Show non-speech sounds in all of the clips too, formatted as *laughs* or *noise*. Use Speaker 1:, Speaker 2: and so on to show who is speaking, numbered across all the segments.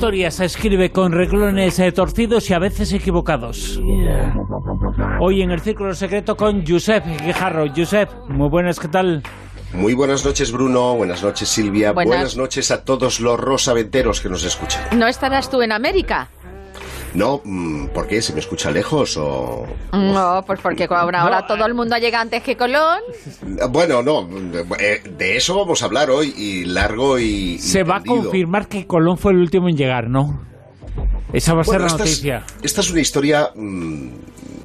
Speaker 1: historia se escribe con reglones eh, torcidos y a veces equivocados. Hoy en el Círculo Secreto con Josep Guijarro. Josep, muy buenas, ¿qué tal?
Speaker 2: Muy buenas noches, Bruno. Buenas noches, Silvia. Buenas, noches a todos los rosaventeros que nos escuchan.
Speaker 3: ¿No estarás tú en América?
Speaker 2: No, mm, ¿por qué? ¿Se me escucha lejos o...?
Speaker 3: No, pues porque ahora, ahora todo el mundo llega antes que Colón.
Speaker 2: Bueno, no, eh, de eso vamos a hablar hoy y largo y...
Speaker 1: Se va a confirmar que Colón fue el último en llegar, ¿no? Esa va a ser la noticia.
Speaker 2: esta es una historia mm,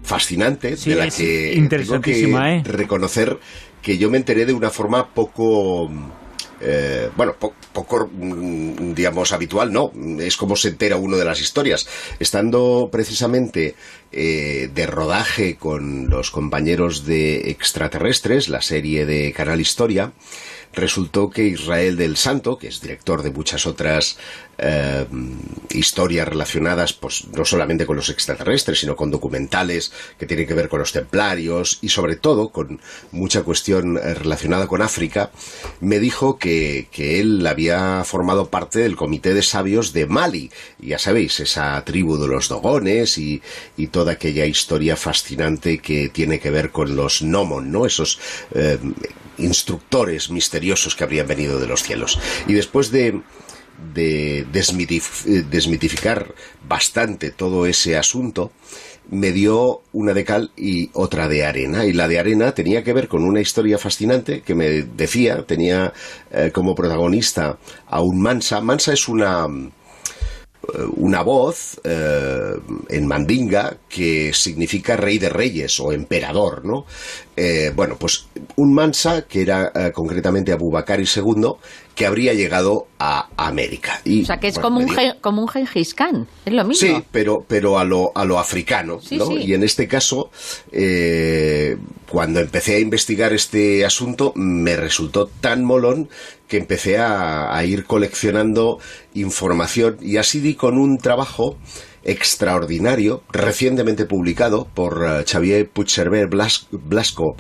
Speaker 2: fascinante de la que tengo que ¿eh? reconocer que yo me enteré de una forma poco eh, bueno, poco, mm, digamos, habitual, no, es como se entera uno de las historias. Estando precisamente eh, de rodaje con los compañeros de Extraterrestres, la serie de Canal Historia, resultó que Israel del Santo, que es director de muchas otras eh, historias relacionadas pues, no solamente con los extraterrestres, sino con documentales que tienen que ver con los templarios y sobre todo con mucha cuestión eh, relacionada con África, me dijo que, él había formado parte del comité de sabios de Mali, ya sabéis, esa tribu de los dogones y, toda aquella historia fascinante que tiene que ver con los nomon, ¿no? Esos eh, instructores misteriosos que habrían venido de los cielos. Y después de, de desmitificar bastante todo ese asunto, me dio una de cal y otra de arena. Y la de arena tenía que ver con una historia fascinante que me decía, tenía eh, como protagonista a un Mansa. Mansa es una una voz eh, en mandinga que significa rey de reyes o emperador, ¿no? Eh, bueno, pues un mansa que era eh, concretamente Abubakar II que habría llegado a América.
Speaker 3: Y, o sea, que es como, un, como un Gengis Khan, es lo mismo.
Speaker 2: Sí, pero, pero a, lo, a lo africano, ¿no? Y en este caso, cuando empecé a investigar este asunto, me resultó tan molón que empecé a, ir coleccionando información y así di con un trabajo extraordinario, recientemente publicado por eh, Xavier Puigcerver Blasco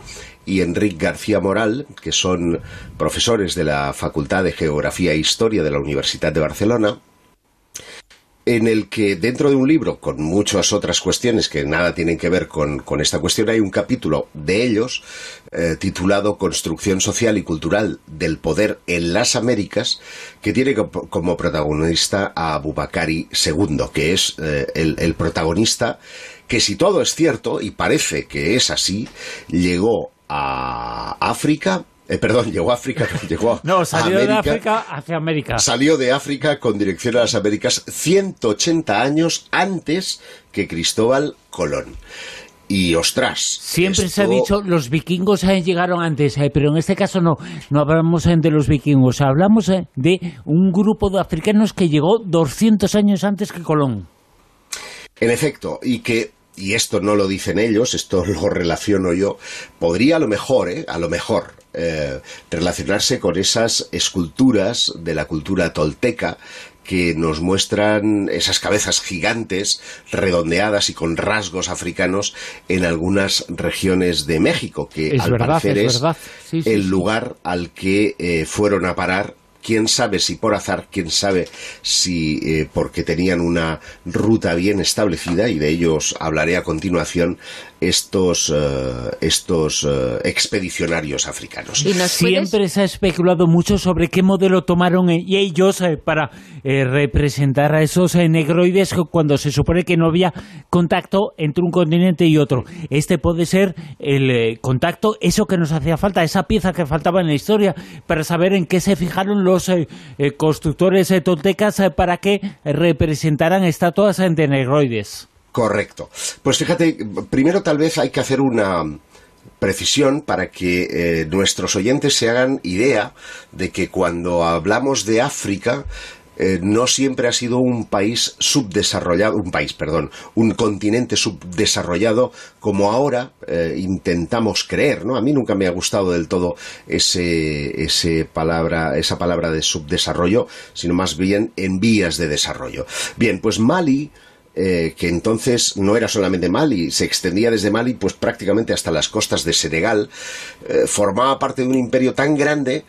Speaker 2: y Enrique García Moral, que son profesores de la Facultad de Geografía e Historia de la Universidad de Barcelona, en el que dentro de un libro, con muchas otras cuestiones que nada tienen que ver con, esta cuestión, hay un capítulo de ellos eh, titulado Construcción Social y Cultural del Poder en las Américas, que tiene como protagonista a Bubakari II, que es eh, el protagonista que si todo es cierto, y parece que es así, llegó a África eh, perdón, llegó a África, *laughs* llegó
Speaker 1: No, salió de África hacia América.
Speaker 2: Salió de África con dirección a las Américas 180 años antes que Cristóbal Colón. Y ostras.
Speaker 1: Siempre se ha dicho los vikingos llegaron antes, eh, pero en este caso no, no hablamos de los vikingos, hablamos eh, de un grupo de africanos que llegó 200 años antes que Colón.
Speaker 2: En efecto, y que y esto no lo dicen ellos, esto *laughs* lo relaciono yo, podría a lo mejor, ¿eh? a lo mejor, eh, relacionarse con esas esculturas de la cultura tolteca que nos muestran esas cabezas gigantes, redondeadas y con rasgos africanos en algunas regiones de México, que al parecer es, el lugar al que eh, fueron a parar quién sabe si por azar, quién sabe si eh, porque tenían una ruta bien establecida, y de ellos hablaré a continuación, estos, eh, estos eh, expedicionarios africanos.
Speaker 1: Siempre se ha especulado mucho sobre qué modelo tomaron ellos para representar a esos negroides cuando se supone que no había contacto entre un continente y otro. Este puede ser el contacto, eso que nos hacía falta, esa pieza que faltaba en la historia, para saber en qué se fijaron los eh, eh, constructores eh, toltecas para que representaran estatuas de negroides.
Speaker 2: Correcto. Pues fíjate, primero tal vez hay que hacer una precisión para que nuestros oyentes se hagan idea de que cuando hablamos de África eh, no siempre ha sido un país subdesarrollado, un país, perdón, un continente subdesarrollado como ahora eh, intentamos creer, ¿no? A mí nunca me ha gustado del todo ese, ese palabra, esa palabra de subdesarrollo, sino más bien en vías de desarrollo. Bien, pues Mali eh, que entonces no era solamente Mali, se extendía desde Mali pues prácticamente hasta las costas de Senegal, formaba parte de un imperio tan grande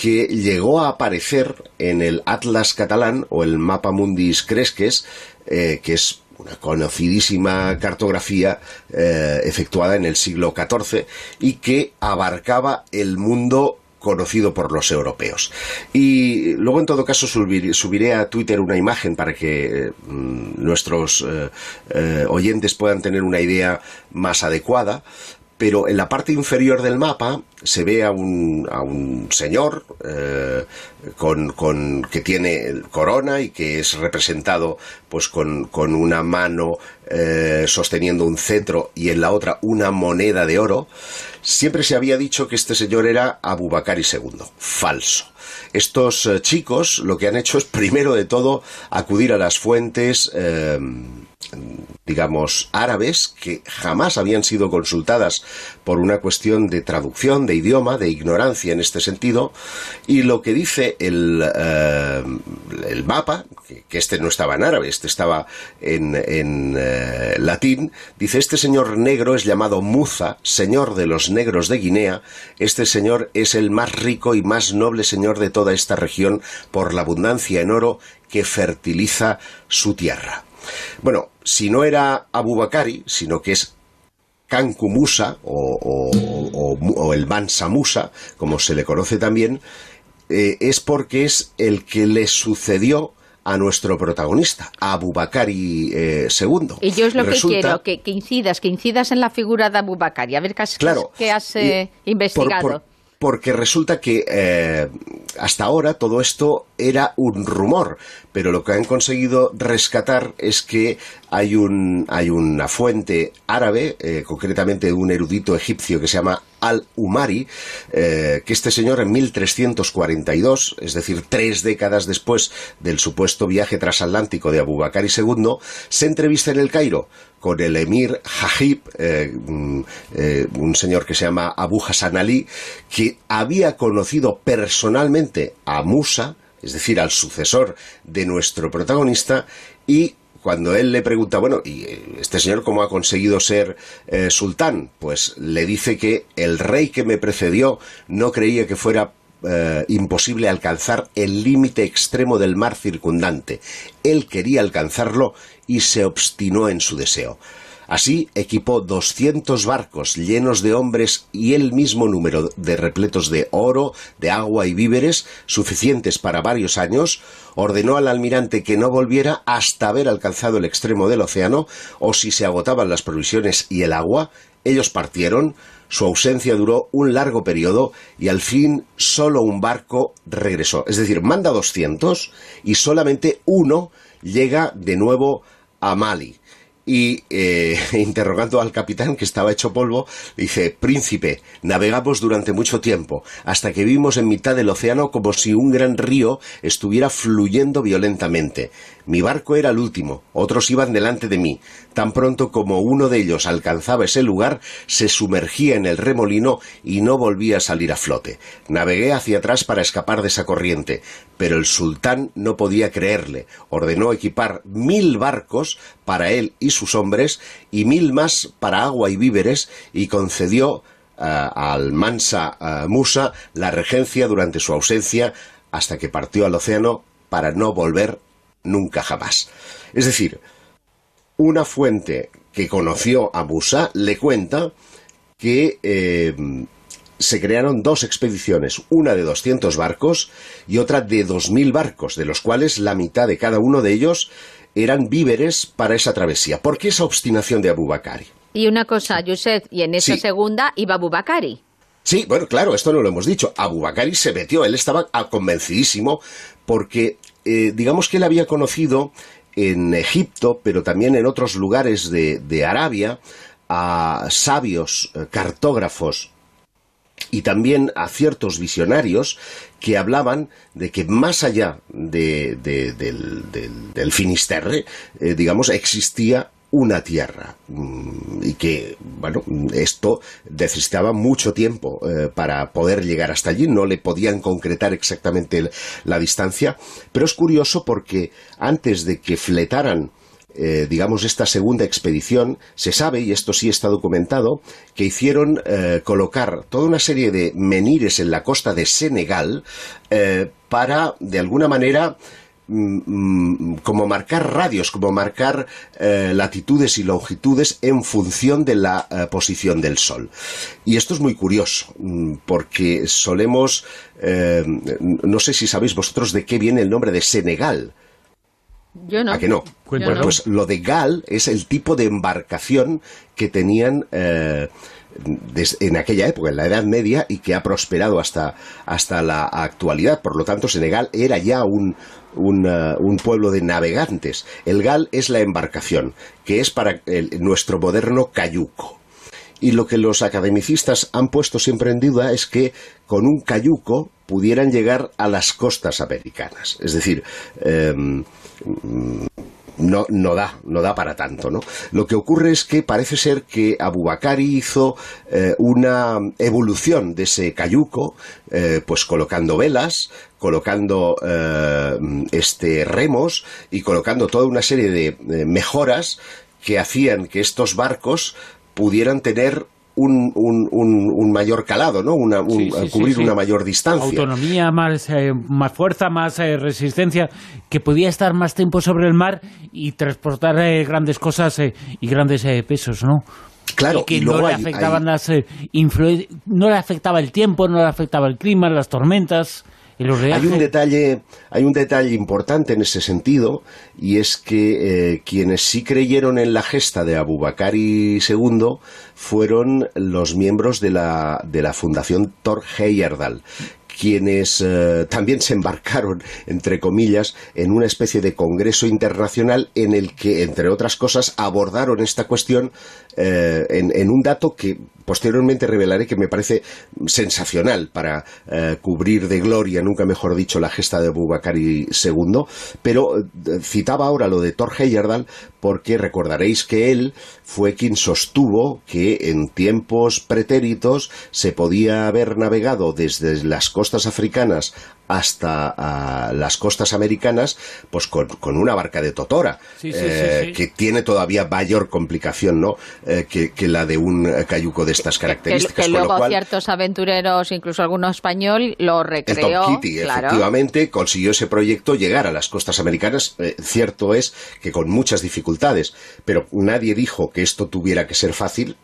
Speaker 2: que llegó a aparecer en el Atlas catalán o el Mapa Mundis Cresques, eh, que es una conocidísima cartografía eh, efectuada en el siglo XIV y que abarcaba el mundo conocido por los europeos. Y luego, en todo caso, subiré, a Twitter una imagen para que mm, nuestros eh, oyentes puedan tener una idea más adecuada pero en la parte inferior del mapa se ve a un, a un señor eh, con, con, que tiene corona y que es representado pues con, con una mano eh, sosteniendo un cetro y en la otra una moneda de oro. Siempre se había dicho que este señor era Abu Bakr II. Falso. Estos eh, chicos lo que han hecho es primero de todo acudir a las fuentes digamos, árabes que jamás habían sido consultadas por una cuestión de traducción, de idioma, de ignorancia en este sentido, y lo que dice el, eh, el mapa, que, este no estaba en árabe, este estaba en, en eh, latín, dice, este señor negro es llamado Muza, señor de los negros de Guinea, este señor es el más rico y más noble señor de toda esta región por la abundancia en oro que fertiliza su tierra. Bueno, si no era Abu Bakari, sino que es Kanku Musa o, el Mansa Musa, como se le conoce también, eh, es porque es el que le sucedió a nuestro protagonista, a Abu Bakari eh, II.
Speaker 3: Y yo es lo que quiero, que, incidas, que incidas en la figura de Abu Bakari, a ver qué has, claro, has eh, investigado
Speaker 2: porque resulta que eh, hasta ahora todo esto era un rumor, pero lo que han conseguido rescatar es que hay, un, hay una fuente árabe, eh, concretamente un erudito egipcio que se llama Al-Umari, eh, que este señor en 1342, es decir, tres décadas después del supuesto viaje transatlántico de Abu Bakr II, se entrevista en el Cairo con el emir Hajib, eh, mm, un señor que se llama Abu Hassan Ali, que había conocido personalmente a Musa, es decir, al sucesor de nuestro protagonista, y cuando él le pregunta, bueno, ¿y eh, este señor cómo ha conseguido ser eh, sultán? Pues le dice que el rey que me precedió no creía que fuera eh, imposible alcanzar el límite extremo del mar circundante. Él quería alcanzarlo y se obstinó en su deseo. Así equipó 200 barcos llenos de hombres y el mismo número de repletos de oro, de agua y víveres, suficientes para varios años, ordenó al almirante que no volviera hasta haber alcanzado el extremo del océano, o si se agotaban las provisiones y el agua, ellos partieron, su ausencia duró un largo periodo y al fin solo un barco regresó. Es decir, manda 200 y solamente uno llega de nuevo a Mali y eh, *laughs* interrogando al capitán que estaba hecho polvo, dice, Príncipe, navegamos durante mucho tiempo, hasta que vimos en mitad del océano como si un gran río estuviera fluyendo violentamente. Mi barco era el último, otros iban delante de mí. Tan pronto como uno de ellos alcanzaba ese lugar, se sumergía en el remolino y no volvía a salir a flote. Navegué hacia atrás para escapar de esa corriente, pero el sultán no podía creerle. Ordenó equipar mil barcos para él y sus hombres y mil más para agua y víveres y concedió eh, al Mansa eh, Musa la regencia durante su ausencia hasta que partió al océano para no volver nunca jamás. Es decir, una fuente que conoció a Musa le cuenta que eh, se crearon dos expediciones, una de 200 barcos y otra de 2.000 barcos, de los cuales la mitad de cada uno de ellos eran víveres para esa travesía. ¿Por qué esa obstinación de Abu Bakari?
Speaker 3: Y una cosa, Josep, y en esa segunda iba Abu Bakari.
Speaker 2: Sí, bueno, claro, esto no lo hemos dicho. Abu Bakari se metió, él estaba convencidísimo porque eh, digamos que él había conocido en Egipto, pero también en otros lugares de, Arabia, a sabios eh, cartógrafos y también a ciertos visionarios que hablaban de que más allá del, Finisterre, eh, digamos, existía una tierra. Mm, y que, bueno, esto necesitaba mucho tiempo eh, para poder llegar hasta allí, no le podían concretar exactamente la distancia, pero es curioso porque antes de que fletaran eh, digamos, esta segunda expedición, se sabe, y esto sí está documentado, que hicieron eh, colocar toda una serie de menires en la costa de Senegal para, de alguna manera, como marcar radios, como marcar latitudes y longitudes en función de la posición del Sol. Y esto es muy curioso, mm, porque solemos, no sé si sabéis vosotros de qué viene el nombre de Senegal.
Speaker 3: Yo no.
Speaker 2: ¿A que no? pues lo de Gal es el tipo de embarcación que tenían eh, en aquella época, en la Edad Media, y que ha prosperado hasta, hasta la actualidad. Por lo tanto, Senegal era ya un, un, pueblo de navegantes. El Gal es la embarcación, que es para nuestro moderno cayuco. Y lo que los academicistas han puesto siempre en duda es que con un cayuco pudieran llegar a las costas americanas. Es decir, em, no, no da, no da para tanto, ¿no? Lo que ocurre es que parece ser que Abubakari hizo eh, una evolución de ese cayuco, eh, pues colocando velas, colocando eh, este remos y colocando toda una serie de mejoras que hacían que estos barcos pudieran tener un, un, mayor calado, ¿no? Una, cubrir una mayor distancia.
Speaker 1: Autonomía, más, eh, más fuerza, más eh, resistencia, que podía estar más tiempo sobre el mar y transportar eh, grandes cosas y grandes pesos, ¿no?
Speaker 2: Claro,
Speaker 1: y que no, le afectaban las no le afectaba el tiempo, no le afectaba el clima, las tormentas.
Speaker 2: Hay un detalle, hay un detalle importante en ese sentido, y es que eh, quienes sí creyeron en la gesta de Abubakari II fueron los miembros de la, de la Fundación Thor Heyerdahl, quienes eh, también se embarcaron, entre comillas, en una especie de congreso internacional en el que, entre otras cosas, abordaron esta cuestión eh, en, un dato que posteriormente revelaré que me parece sensacional para eh, cubrir de gloria, nunca mejor dicho, la gesta de Bubakari II, pero citaba ahora lo de Thor Heyerdahl porque recordaréis que él fue quien sostuvo que en tiempos pretéritos se podía haber navegado desde las costas africanas hasta ah, las costas americanas, pues con, una barca de totora, eh, que tiene todavía mayor complicación ¿no? Eh, que, la de un cayuco de estas características.
Speaker 3: Que, luego ciertos aventureros, incluso alguno español, lo recreó.
Speaker 2: El Tom Kitty, efectivamente, consiguió ese proyecto llegar a las costas americanas. Eh, cierto es que con muchas dificultades, pero nadie dijo que esto tuviera que ser fácil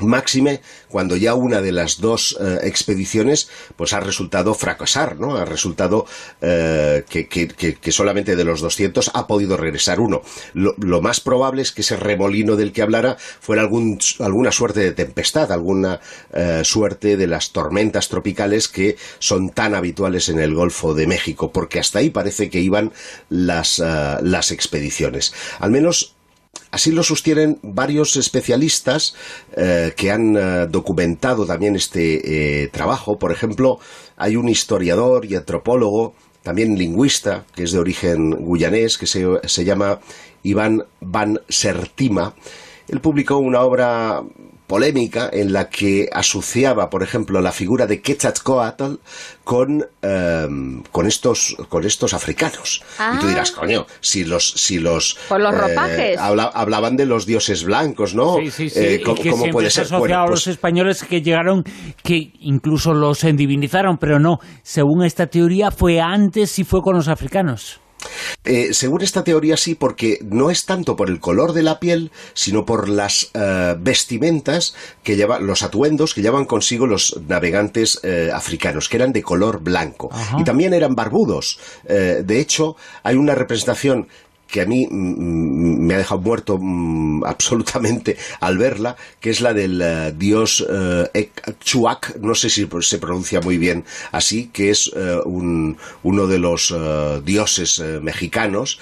Speaker 2: Máxime cuando ya una de las dos eh, expediciones pues ha resultado fracasar, ¿no? Ha resultado eh, que, solamente de los 200 ha podido regresar uno. Lo, más probable es que ese remolino del que hablara fuera algún, alguna suerte de tempestad, alguna eh, suerte de las tormentas tropicales que son tan habituales en el Golfo de México, porque hasta ahí parece que iban las, las expediciones. Al menos Así lo sostienen varios especialistas eh, que han eh, documentado también este eh, trabajo. Por ejemplo, hay un historiador y antropólogo, también lingüista, que es de origen guyanés, que se, se llama Iván Van Sertima. Él publicó una obra polémica en la que asociaba, por ejemplo, la figura de Quetzalcoatl con, em, con, estos, con estos africanos. Y tú dirás, ah. coño, si los... Si los,
Speaker 3: Por los eh, ropajes.
Speaker 2: hablaban de los dioses blancos, ¿no?
Speaker 1: Sí, sí, sí. Eh, ¿Cómo, puede ser? a los pues españoles que llegaron, que incluso los endivinizaron, pero no. Según esta teoría, fue antes y fue con los africanos.
Speaker 2: Eh, según esta teoría sí, porque no es tanto por el color de la piel, sino por las eh, vestimentas que llevan, los atuendos que llevan consigo los navegantes eh, africanos, que eran de color blanco. Y también eran barbudos. de hecho, hay una representación que a mí me ha dejado muerto absolutamente al verla, que es la del eh, dios eh, no sé si se pronuncia muy bien así, que es eh, uno de los dioses mexicanos,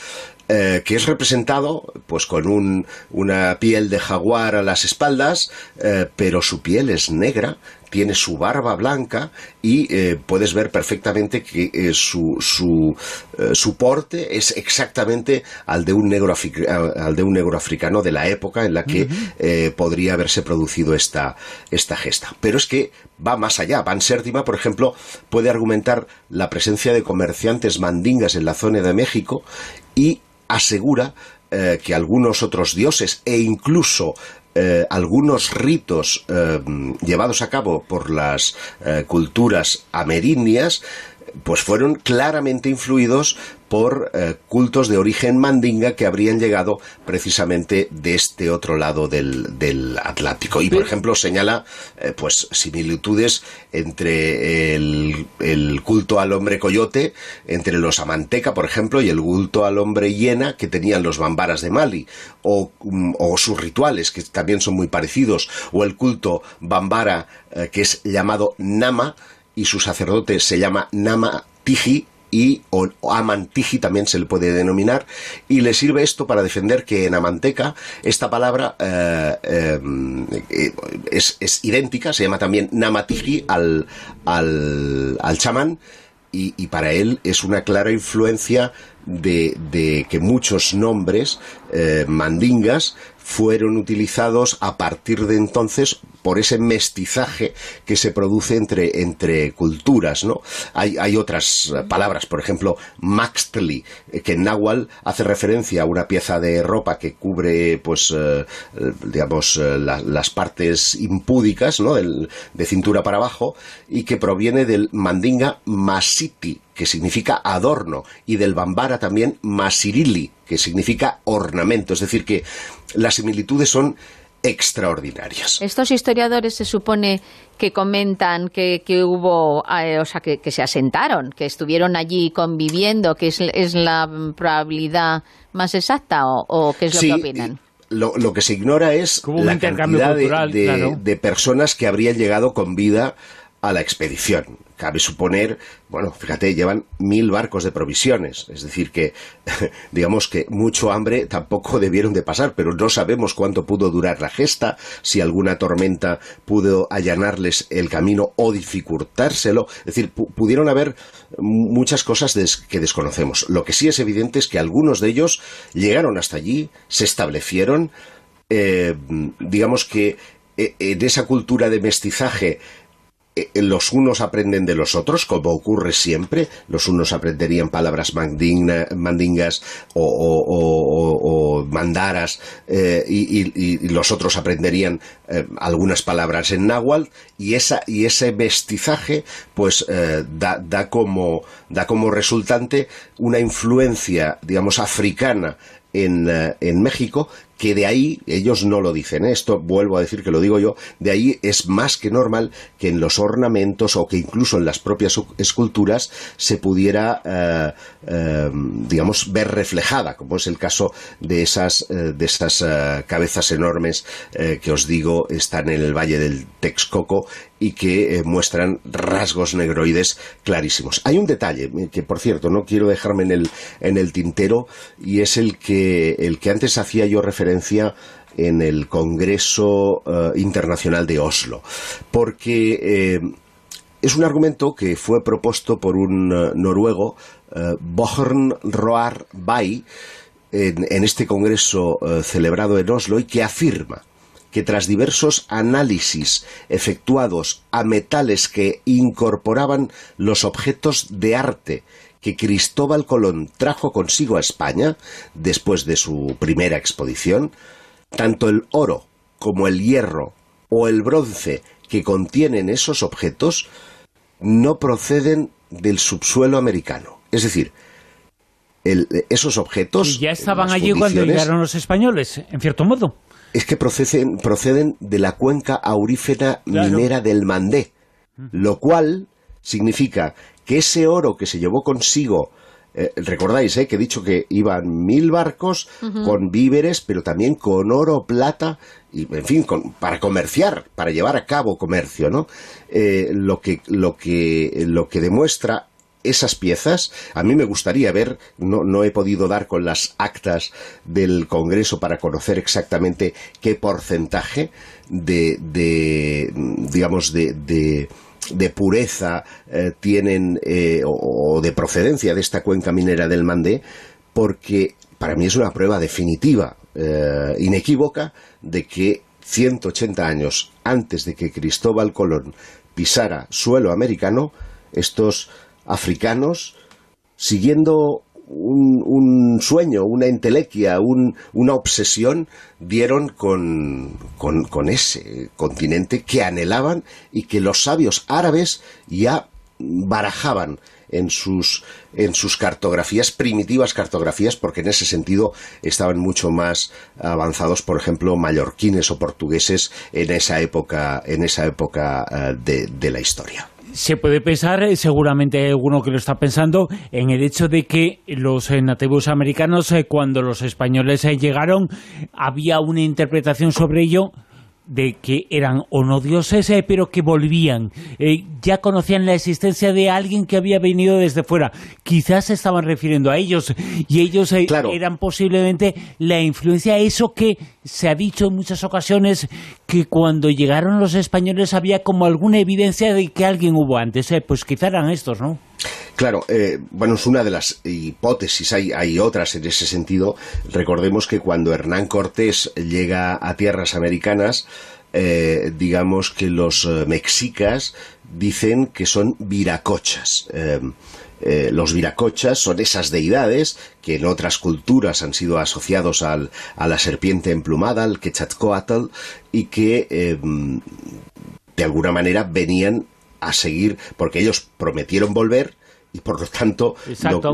Speaker 2: que es representado pues con una piel de jaguar a las espaldas, pero su piel es negra, tiene su barba blanca y eh, puedes ver perfectamente que eh, su, su, eh, su, porte es exactamente al de, un negro al de un negro africano de la época en la que podría haberse producido esta, esta gesta. Pero es que va más allá. Van Sértima, por ejemplo, puede argumentar la presencia de comerciantes mandingas en la zona de México y asegura que algunos otros dioses e incluso algunos ritos llevados a cabo por las culturas amerindias pues fueron claramente influidos por eh, cultos de origen mandinga que habrían llegado precisamente de este otro lado del, Atlántico. Y, por ejemplo, señala eh, pues similitudes entre el, culto al hombre coyote, entre los amanteca, por ejemplo, y el culto al hombre hiena que tenían los bambaras de Mali, o, mm, sus rituales, que también son muy parecidos, o el culto bambara, eh, que es llamado Nama, y su sacerdote se llama Nama Tiji y o, Amantiji también se le puede denominar y le sirve esto para defender que en Amanteca esta palabra eh, eh, es, idéntica, se llama también Namatiji al, al, al chamán y, para él es una clara influencia de, que muchos nombres eh, mandingas fueron utilizados a partir de entonces por ese mestizaje que se produce entre, entre culturas, ¿no? Hay, hay otras palabras, por ejemplo, maxtli, que en náhuatl hace referencia a una pieza de ropa que cubre, pues, eh, digamos, eh, las partes impúdicas, ¿no? de cintura para abajo, y que proviene del mandinga masiti, que significa adorno, y del bambara también masirili, que significa ornamento. Es decir, que las similitudes son extraordinarias.
Speaker 3: Estos historiadores se supone que comentan que, hubo, eh, o sea, que, se asentaron, que estuvieron allí conviviendo, que es, la probabilidad más exacta o, qué es lo que opinan.
Speaker 2: Lo, lo, que se ignora es la cantidad de personas que habrían llegado con vida a la expedición. Cabe suponer, bueno, fíjate, llevan mil barcos de provisiones, es decir, que *laughs* digamos que mucho hambre tampoco debieron de pasar, pero no sabemos cuánto pudo durar la gesta, si alguna tormenta pudo allanarles el camino o dificultárselo, es decir, pudieron haber muchas cosas que desconocemos. Lo que sí es evidente es que algunos de ellos llegaron hasta allí, se establecieron, eh, digamos que eh, en esa cultura de mestizaje los unos aprenden de los otros, como ocurre siempre. Los unos aprenderían palabras mandingas o, mandaras eh, y, los otros aprenderían eh, algunas palabras en náhuatl y, esa, y ese mestizaje pues da, da, como, da como resultante una influencia, digamos, africana en, en México que de ahí, ellos no lo dicen, ¿eh? esto vuelvo a decir que lo digo yo, de ahí es más que normal que en los ornamentos o que incluso en las propias esculturas se pudiera, eh, eh, digamos, ver reflejada, como es el caso de esas, de esas cabezas enormes que os digo están en el Valle del Texcoco y que muestran rasgos negroides clarísimos. Hay un detalle que, por cierto, no quiero dejarme en el, en el tintero y es el que, el que antes hacía yo referencia en el Congreso eh, Internacional de Oslo, porque eh, es un argumento que fue propuesto por un eh, noruego, Bohern Roar Bay, en, este Congreso celebrado en Oslo y que afirma que tras diversos análisis efectuados a metales que incorporaban los objetos de arte que Cristóbal Colón trajo consigo a España después de su primera expedición, tanto el oro como el hierro o el bronce que contienen esos objetos no proceden del subsuelo americano. Es decir, esos objetos...
Speaker 1: Y ya estaban allí cuando llegaron los españoles, en cierto modo.
Speaker 2: Es que proceden, proceden de la cuenca aurífera minera del Mandé, lo cual significa que ese oro que se llevó consigo eh, recordáis eh, que he dicho que iban mil barcos con víveres, pero también con oro, plata, y en fin, para comerciar, para llevar a cabo comercio, ¿no? Eh, lo, que, lo, que, lo que demuestra esas piezas, a mí me gustaría ver, no, no he podido dar con las actas del Congreso para conocer exactamente qué porcentaje de, de digamos, de de pureza eh, tienen eh, o, de procedencia de esta cuenca minera del Mandé, porque para mí es una prueba definitiva, eh, inequívoca, de que 180 años antes de que Cristóbal Colón pisara suelo americano, estos africanos, siguiendo un, sueño, una entelequia, una obsesión dieron con, con, ese continente que anhelaban y que los sabios árabes ya barajaban en sus, en sus cartografías, primitivas cartografías, porque en ese sentido estaban mucho más avanzados, por ejemplo, mallorquines o portugueses en esa época, en esa época eh, de, la historia.
Speaker 1: Se puede pensar, eh, seguramente hay alguno que lo está pensando, en el hecho de que los eh, nativos americanos, cuando los españoles llegaron, había una interpretación sobre ello de que eran o no dioses, eh, pero que volvían. Eh, ya conocían la existencia de alguien que había venido desde fuera. Quizás se estaban refiriendo a ellos y ellos eh, eran posiblemente la influencia, eso que se ha dicho en muchas ocasiones, que cuando llegaron los españoles había como alguna evidencia de que alguien hubo antes. pues quizá eran estos, ¿no?
Speaker 2: Claro, eh, bueno, es una de las hipótesis, hay, hay otras en ese sentido. Recordemos que cuando Hernán Cortés llega a tierras americanas, eh, digamos que los eh, mexicas dicen que son viracochas. los viracochas son esas deidades que en otras culturas han sido asociados al, a la serpiente emplumada, al Quetzalcoatl, y que de alguna manera venían a seguir, porque ellos prometieron volver, y por lo tanto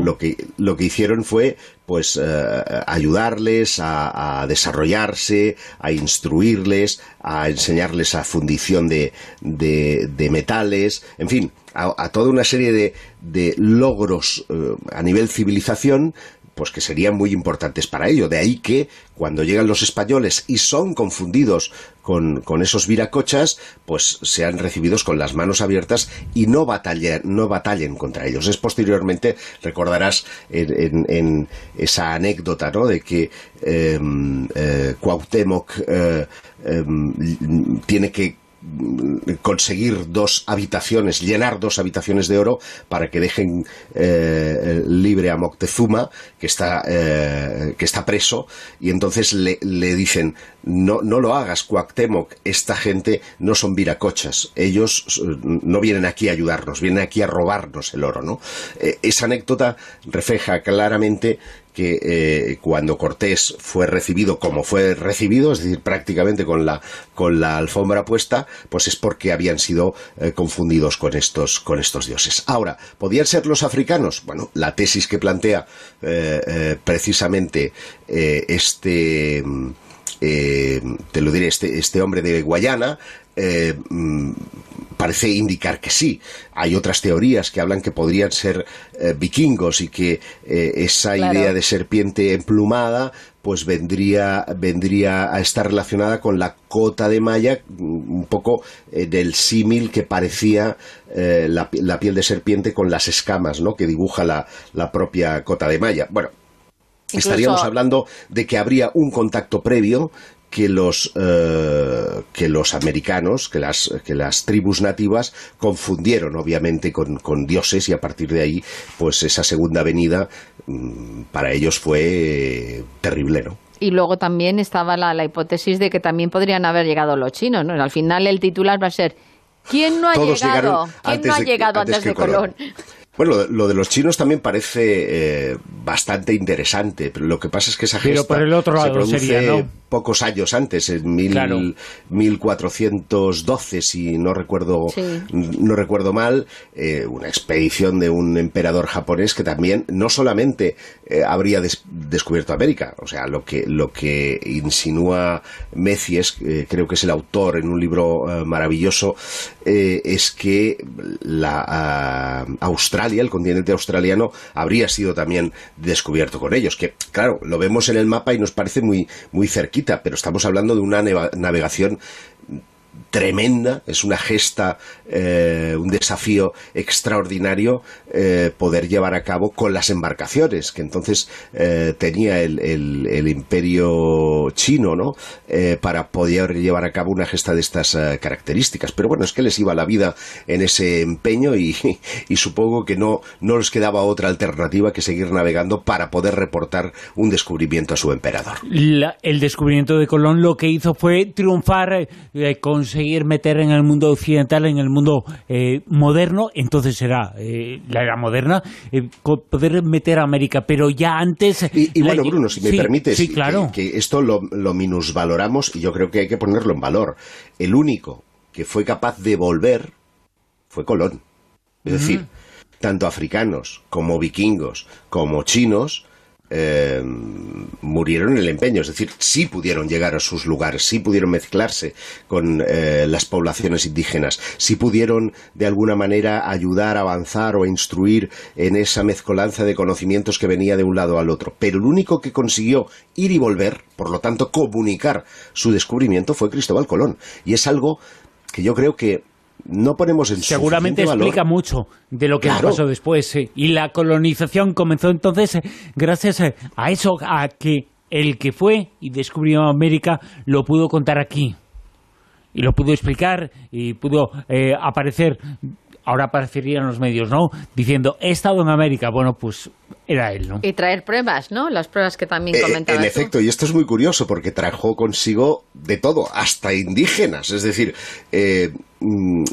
Speaker 2: lo, que, lo que hicieron fue pues eh, ayudarles a, desarrollarse, a instruirles, a enseñarles a fundición de, de, metales, en fin, a, toda una serie de, de logros eh, a nivel civilización pues que serían muy importantes para ello. De ahí que cuando llegan los españoles y son confundidos con, esos viracochas, pues sean recibidos con las manos abiertas y no batallen, no batallen contra ellos. Es posteriormente, recordarás en, esa anécdota, ¿no? De que em, eh, Cuauhtémoc eh, em, tiene que conseguir dos habitaciones, llenar dos habitaciones de oro para que dejen eh, libre a Moctezuma, que está, eh, que está preso, y entonces le, le, dicen, no, no lo hagas, Cuauhtémoc, esta gente no son viracochas, ellos no vienen aquí a ayudarnos, vienen aquí a robarnos el oro, ¿no? Eh, esa anécdota refleja claramente que eh, cuando Cortés fue recibido como fue recibido, es decir, prácticamente con la, con la alfombra puesta, pues es porque habían sido eh, confundidos con estos, con estos dioses. Ahora, ¿podían ser los africanos? Bueno, la tesis que plantea eh, precisamente este... te lo diré, este, este hombre de Guayana, mm, parece indicar que sí. Hay otras teorías que hablan que podrían ser eh, vikingos y que eh, esa idea de serpiente emplumada pues vendría, vendría a estar relacionada con la cota de malla, mm, un poco eh, del símil que parecía la, piel de serpiente con las escamas ¿no? que dibuja la, la propia cota de malla. Bueno, Estaríamos hablando de que habría un contacto previo que los, eh, que los americanos, que las, que las tribus nativas confundieron obviamente con, con, dioses y a partir de ahí, pues esa segunda venida mm, para ellos fue terrible, ¿no?
Speaker 3: Y luego también estaba la, la, hipótesis de que también podrían haber llegado los chinos, ¿no? Al final el titular va a ser ¿Quién no ha llegado? ¿Quién no ha llegado antes, de, Colón? *laughs*
Speaker 2: Bueno, lo de los chinos también parece eh, bastante interesante, pero lo que pasa es que esa gesta
Speaker 1: por el otro lado se produce
Speaker 2: pocos años antes, en mil, 1412, si no recuerdo, no recuerdo mal, eh, una expedición de un emperador japonés que también no solamente eh, habría descubierto América, o sea, lo que, lo que insinúa Mecies, creo que es el autor en un libro maravilloso, es que la ah, Australia el continente australiano, habría sido también descubierto con ellos. Que, claro, lo vemos en el mapa y nos parece muy, muy cerquita, pero estamos hablando de una navegación tremenda, es una gesta, eh, un desafío extraordinario eh, poder llevar a cabo con las embarcaciones que entonces eh, tenía el, el, imperio chino, ¿no? para poder llevar a cabo una gesta de estas características. Pero bueno, es que les iba la vida en ese empeño y, y supongo que no, no les quedaba otra alternativa que seguir navegando para poder reportar un descubrimiento a su emperador.
Speaker 1: el descubrimiento de Colón lo que hizo fue triunfar con conseguir meter en el mundo occidental, en el mundo eh, moderno, entonces será eh, la era moderna, eh, poder meter a América, pero ya antes...
Speaker 2: Y, bueno, Bruno, si me permites, que, esto lo, lo minusvaloramos y yo creo que hay que ponerlo en valor. El único que fue capaz de volver fue Colón. Es decir, tanto africanos como vikingos como chinos eh, murieron en el empeño, es decir, sí pudieron llegar a sus lugares, sí pudieron mezclarse con eh, las poblaciones indígenas, sí pudieron de alguna manera ayudar a avanzar o instruir en esa mezcolanza de conocimientos que venía de un lado al otro. Pero el único que consiguió ir y volver, por lo tanto comunicar su descubrimiento, fue Cristóbal Colón. Y es algo que yo creo que no ponemos en
Speaker 1: Seguramente explica mucho de lo que pasó después. Y la colonización comenzó entonces eh, gracias eh, a eso, a que el que fue y descubrió América lo pudo contar aquí. Y lo pudo explicar y pudo eh, aparecer ahora aparecerían los medios, ¿no? Diciendo, he estado en América. Bueno, pues era él, ¿no?
Speaker 3: Y traer pruebas, ¿no? Las pruebas que también eh, comentaba.
Speaker 2: en efecto, y esto es muy curioso porque trajo consigo de todo, hasta indígenas. Es decir, eh, mm,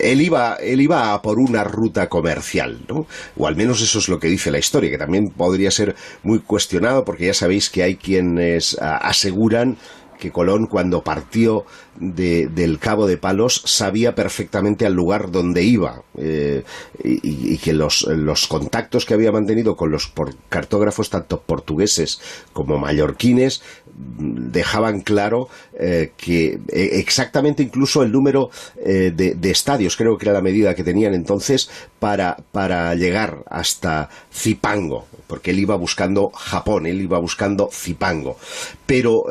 Speaker 2: él iba, él iba a por una ruta comercial, ¿no? O al menos eso es lo que dice la historia, que también podría ser muy cuestionado porque ya sabéis que hay quienes ah, aseguran que Colón cuando partió del Cabo de Palos sabía perfectamente al lugar donde iba eh, y, que los, contactos que había mantenido con los cartógrafos tanto portugueses como mallorquines dejaban claro eh, que eh, exactamente incluso el número de, estadios creo que era la medida que tenían entonces para, para llegar hasta Zipango porque él iba buscando Japón él iba buscando Zipango pero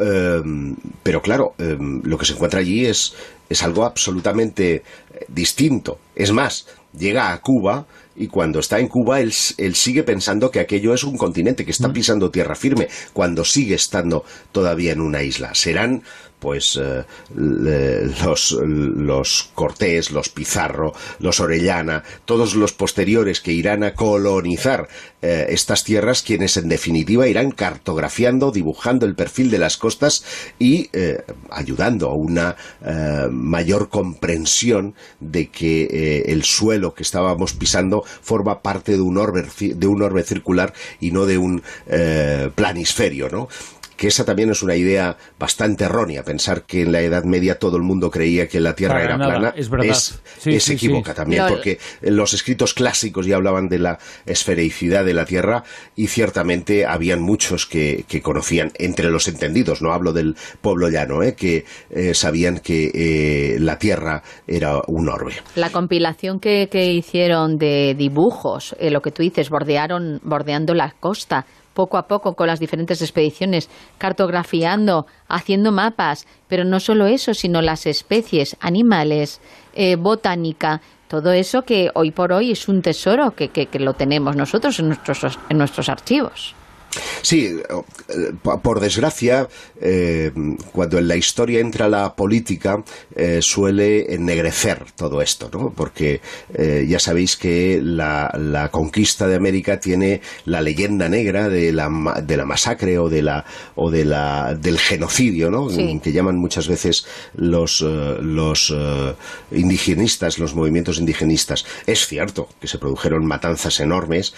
Speaker 2: pero claro lo que se encuentra allí es, es algo absolutamente eh, distinto. Es más, llega a Cuba y cuando está en Cuba él, él, sigue pensando que aquello es un continente, que está mm. pisando tierra firme, cuando sigue estando todavía en una isla. Serán pues eh, los, los Cortés, los Pizarro, los Orellana, todos los posteriores que irán a colonizar eh, estas tierras, quienes en definitiva irán cartografiando, dibujando el perfil de las costas y eh, ayudando a una mayor comprensión de que el suelo que estábamos pisando forma parte de un orbe, de un orbe circular y no de un planisferio, ¿no? Que esa también es una idea bastante errónea, pensar que en la Edad Media todo el mundo creía que la Tierra era plana,
Speaker 1: es, verdad.
Speaker 2: es, equivoca también, porque los escritos clásicos ya hablaban de la esfericidad de la Tierra y ciertamente habían muchos que, conocían, entre los entendidos, no hablo del pueblo llano, ¿eh? que eh, sabían que eh, la Tierra era un orbe.
Speaker 3: La compilación que, que hicieron de dibujos, lo que tú dices, bordearon, bordeando la costa, poco a poco con las diferentes expediciones, cartografiando, haciendo mapas, pero no solo eso, sino las especies, animales, eh, botánica, todo eso que hoy por hoy es un tesoro que, que, que lo tenemos nosotros en nuestros, en nuestros archivos.
Speaker 2: Sí, eh, por desgracia, eh, cuando en la historia entra la política, eh, suele ennegrecer todo esto, ¿no? Porque ya sabéis que la, conquista de América tiene la leyenda negra de la, de la masacre o de la o de la del genocidio, ¿no? Que llaman muchas veces los los indigenistas, los movimientos indigenistas. Es cierto que se produjeron matanzas enormes,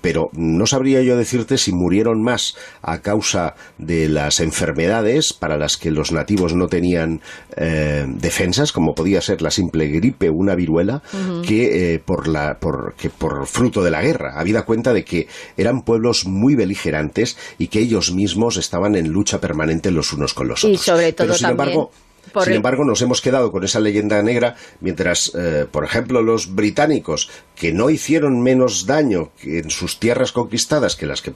Speaker 2: pero no sabría yo decirte si murieron más a causa de las enfermedades para las que los nativos no tenían eh, defensas, como podía ser la simple gripe o una viruela, que, eh, por la, por, que por fruto de la guerra. Habida cuenta de que eran pueblos muy beligerantes y que ellos mismos estaban en lucha permanente los unos con los otros.
Speaker 3: Y sobre todo sin embargo,
Speaker 2: sin embargo, nos hemos quedado con esa leyenda negra, mientras, eh, por ejemplo, los británicos, que no hicieron menos daño en sus tierras conquistadas que las que,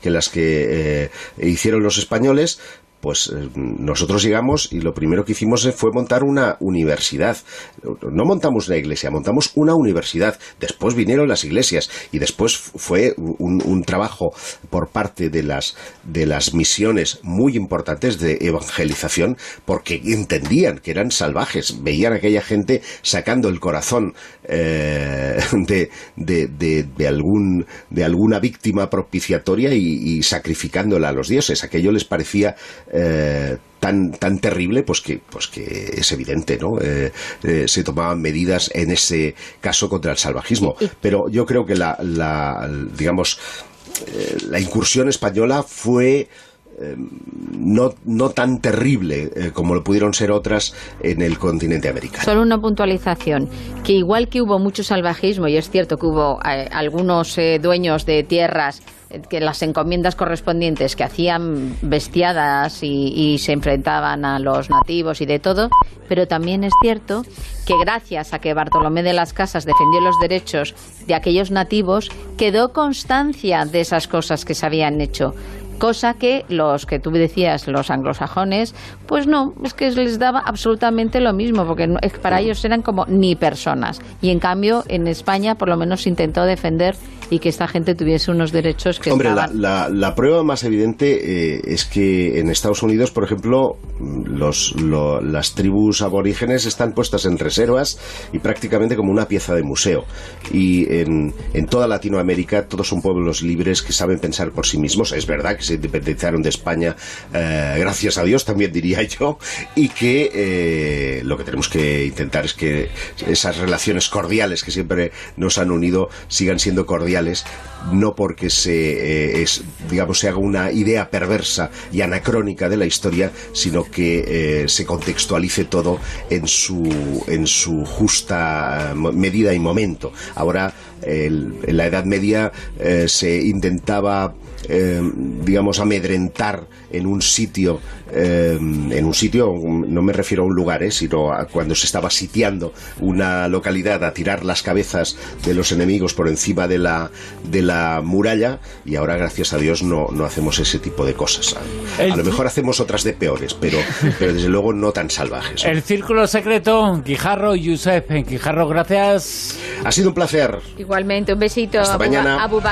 Speaker 2: que, las que eh, hicieron los españoles, pues eh, nosotros llegamos y lo primero que hicimos fue montar una universidad. No montamos una iglesia, montamos una universidad. Después vinieron las iglesias y después fue un, trabajo por parte de las, de las misiones muy importantes de evangelización porque entendían que eran salvajes, veían a aquella gente sacando el corazón eh, de, de, de, algún, de alguna víctima propiciatoria y, y sacrificándola a los dioses. Aquello les parecía eh, tan, tan terrible, pues que, pues que es evidente, ¿no? Eh, eh, se tomaban medidas en ese caso contra el salvajismo. Pero yo creo que la, la digamos, la incursión española fue no, no tan terrible eh, como lo pudieron ser otras en el continente americano.
Speaker 3: Solo una puntualización, que igual que hubo mucho salvajismo, y es cierto que hubo eh, algunos eh, dueños de tierras que las encomiendas correspondientes que hacían bestiadas y, se enfrentaban a los nativos y de todo, pero también es cierto que gracias a que Bartolomé de las Casas defendió los derechos de aquellos nativos, quedó constancia de esas cosas que se habían hecho cosa que los que tú decías, los anglosajones, pues no, es que les daba absolutamente lo mismo, porque para ellos eran como ni personas. Y en cambio, en España por lo menos intentó defender y que esta gente tuviese unos derechos que
Speaker 2: Hombre, la, la, prueba más evidente eh, es que en Estados Unidos, por ejemplo, los, las tribus aborígenes están puestas en reservas y prácticamente como una pieza de museo. Y en, en toda Latinoamérica todos son pueblos libres que saben pensar por sí mismos. Es verdad que se independizaron de España, eh, gracias a Dios también diría *laughs* yo, y que eh, lo que tenemos que intentar es que esas relaciones cordiales que siempre nos han unido sigan siendo cordiales, no porque se, eh, digamos, se haga una idea perversa y anacrónica de la historia, sino que se contextualice todo en su, en su justa medida y momento. Ahora, en la Edad Media se intentaba eh, digamos, amedrentar en un sitio, eh, en un sitio, no me refiero a un lugar, eh, sino a cuando se estaba sitiando una localidad a tirar las cabezas de los enemigos por encima de la, la muralla y ahora, gracias a Dios, no, no hacemos ese tipo de cosas. A, lo mejor hacemos otras de peores, pero, pero desde luego no tan salvajes.
Speaker 1: El círculo secreto, Quijarro, Yusef, Quijarro, gracias.
Speaker 2: Ha sido un placer.
Speaker 3: Igualmente, un besito.
Speaker 2: Hasta mañana.